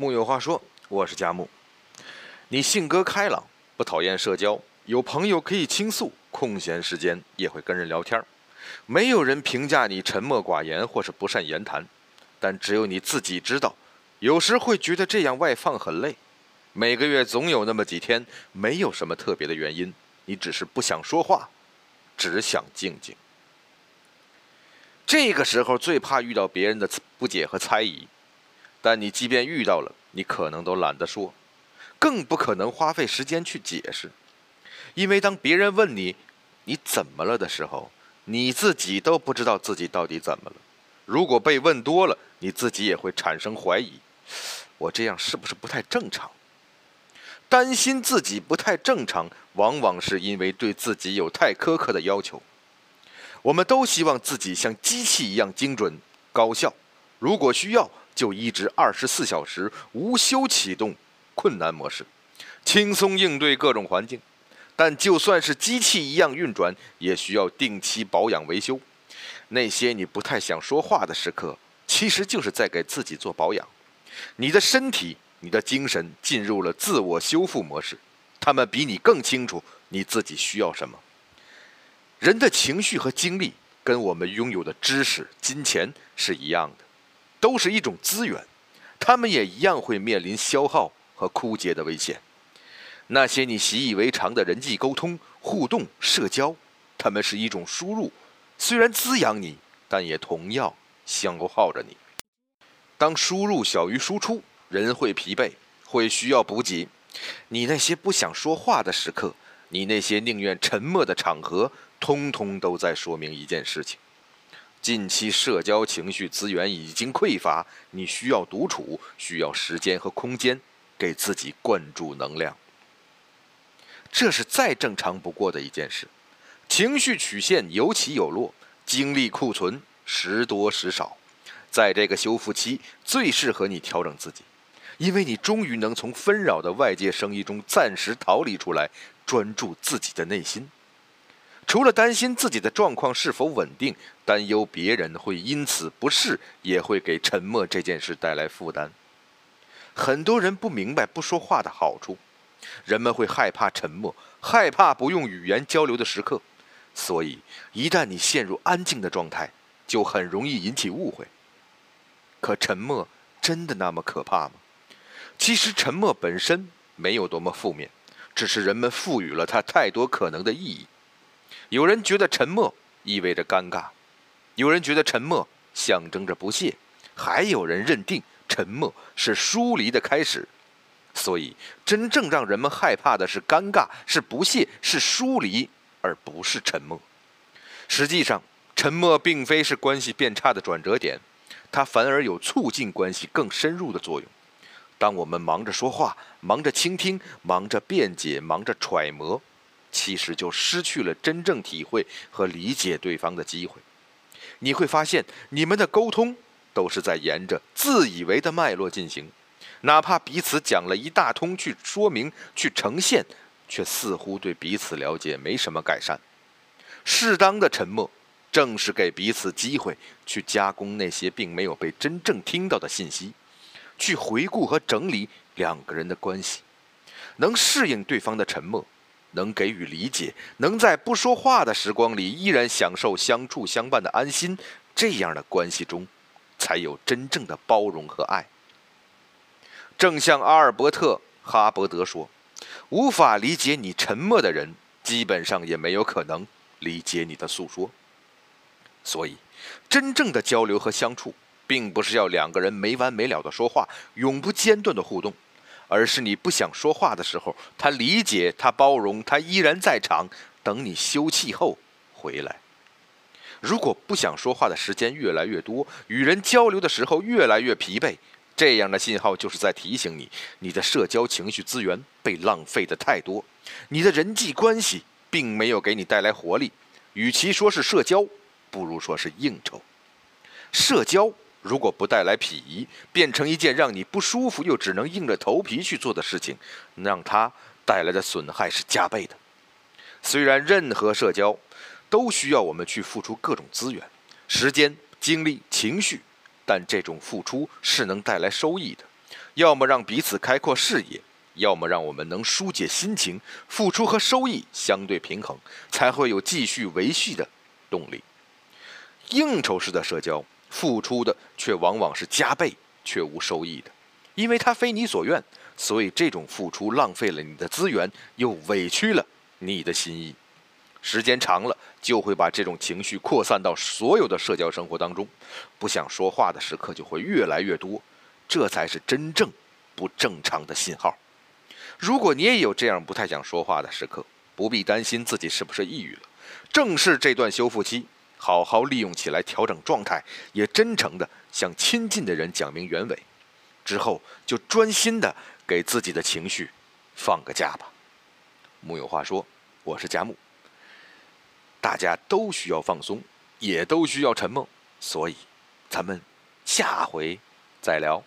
木有话说，我是佳木。你性格开朗，不讨厌社交，有朋友可以倾诉，空闲时间也会跟人聊天没有人评价你沉默寡言或是不善言谈，但只有你自己知道，有时会觉得这样外放很累。每个月总有那么几天，没有什么特别的原因，你只是不想说话，只想静静。这个时候最怕遇到别人的不解和猜疑。但你即便遇到了，你可能都懒得说，更不可能花费时间去解释，因为当别人问你“你怎么了”的时候，你自己都不知道自己到底怎么了。如果被问多了，你自己也会产生怀疑：我这样是不是不太正常？担心自己不太正常，往往是因为对自己有太苛刻的要求。我们都希望自己像机器一样精准、高效。如果需要，就一直二十四小时无休启动困难模式，轻松应对各种环境。但就算是机器一样运转，也需要定期保养维修。那些你不太想说话的时刻，其实就是在给自己做保养。你的身体、你的精神进入了自我修复模式，他们比你更清楚你自己需要什么。人的情绪和精力，跟我们拥有的知识、金钱是一样的。都是一种资源，他们也一样会面临消耗和枯竭的危险。那些你习以为常的人际沟通、互动、社交，他们是一种输入，虽然滋养你，但也同样消耗着你。当输入小于输出，人会疲惫，会需要补给。你那些不想说话的时刻，你那些宁愿沉默的场合，通通都在说明一件事情。近期社交情绪资源已经匮乏，你需要独处，需要时间和空间，给自己灌注能量。这是再正常不过的一件事。情绪曲线有起有落，精力库存时多时少，在这个修复期最适合你调整自己，因为你终于能从纷扰的外界声音中暂时逃离出来，专注自己的内心。除了担心自己的状况是否稳定，担忧别人会因此不适，也会给沉默这件事带来负担。很多人不明白不说话的好处，人们会害怕沉默，害怕不用语言交流的时刻，所以一旦你陷入安静的状态，就很容易引起误会。可沉默真的那么可怕吗？其实沉默本身没有多么负面，只是人们赋予了它太多可能的意义。有人觉得沉默意味着尴尬，有人觉得沉默象征着不屑，还有人认定沉默是疏离的开始。所以，真正让人们害怕的是尴尬，是不屑，是疏离，而不是沉默。实际上，沉默并非是关系变差的转折点，它反而有促进关系更深入的作用。当我们忙着说话，忙着倾听，忙着辩解，忙着揣摩。其实就失去了真正体会和理解对方的机会。你会发现，你们的沟通都是在沿着自以为的脉络进行，哪怕彼此讲了一大通去说明、去呈现，却似乎对彼此了解没什么改善。适当的沉默，正是给彼此机会去加工那些并没有被真正听到的信息，去回顾和整理两个人的关系，能适应对方的沉默。能给予理解，能在不说话的时光里依然享受相处相伴的安心，这样的关系中，才有真正的包容和爱。正像阿尔伯特·哈伯德说：“无法理解你沉默的人，基本上也没有可能理解你的诉说。”所以，真正的交流和相处，并不是要两个人没完没了的说话，永不间断的互动。而是你不想说话的时候，他理解，他包容，他依然在场，等你休憩后回来。如果不想说话的时间越来越多，与人交流的时候越来越疲惫，这样的信号就是在提醒你，你的社交情绪资源被浪费的太多，你的人际关系并没有给你带来活力。与其说是社交，不如说是应酬。社交。如果不带来鄙夷，变成一件让你不舒服又只能硬着头皮去做的事情，让它带来的损害是加倍的。虽然任何社交都需要我们去付出各种资源、时间、精力、情绪，但这种付出是能带来收益的，要么让彼此开阔视野，要么让我们能疏解心情，付出和收益相对平衡，才会有继续维系的动力。应酬式的社交，付出的却往往是加倍却无收益的，因为它非你所愿，所以这种付出浪费了你的资源，又委屈了你的心意。时间长了，就会把这种情绪扩散到所有的社交生活当中，不想说话的时刻就会越来越多，这才是真正不正常的信号。如果你也有这样不太想说话的时刻，不必担心自己是不是抑郁了，正是这段修复期，好好利用起来调整状态，也真诚的向亲近的人讲明原委，之后就专心的给自己的情绪放个假吧。木有话说，我是佳木。大家都需要放松，也都需要沉默，所以，咱们下回再聊。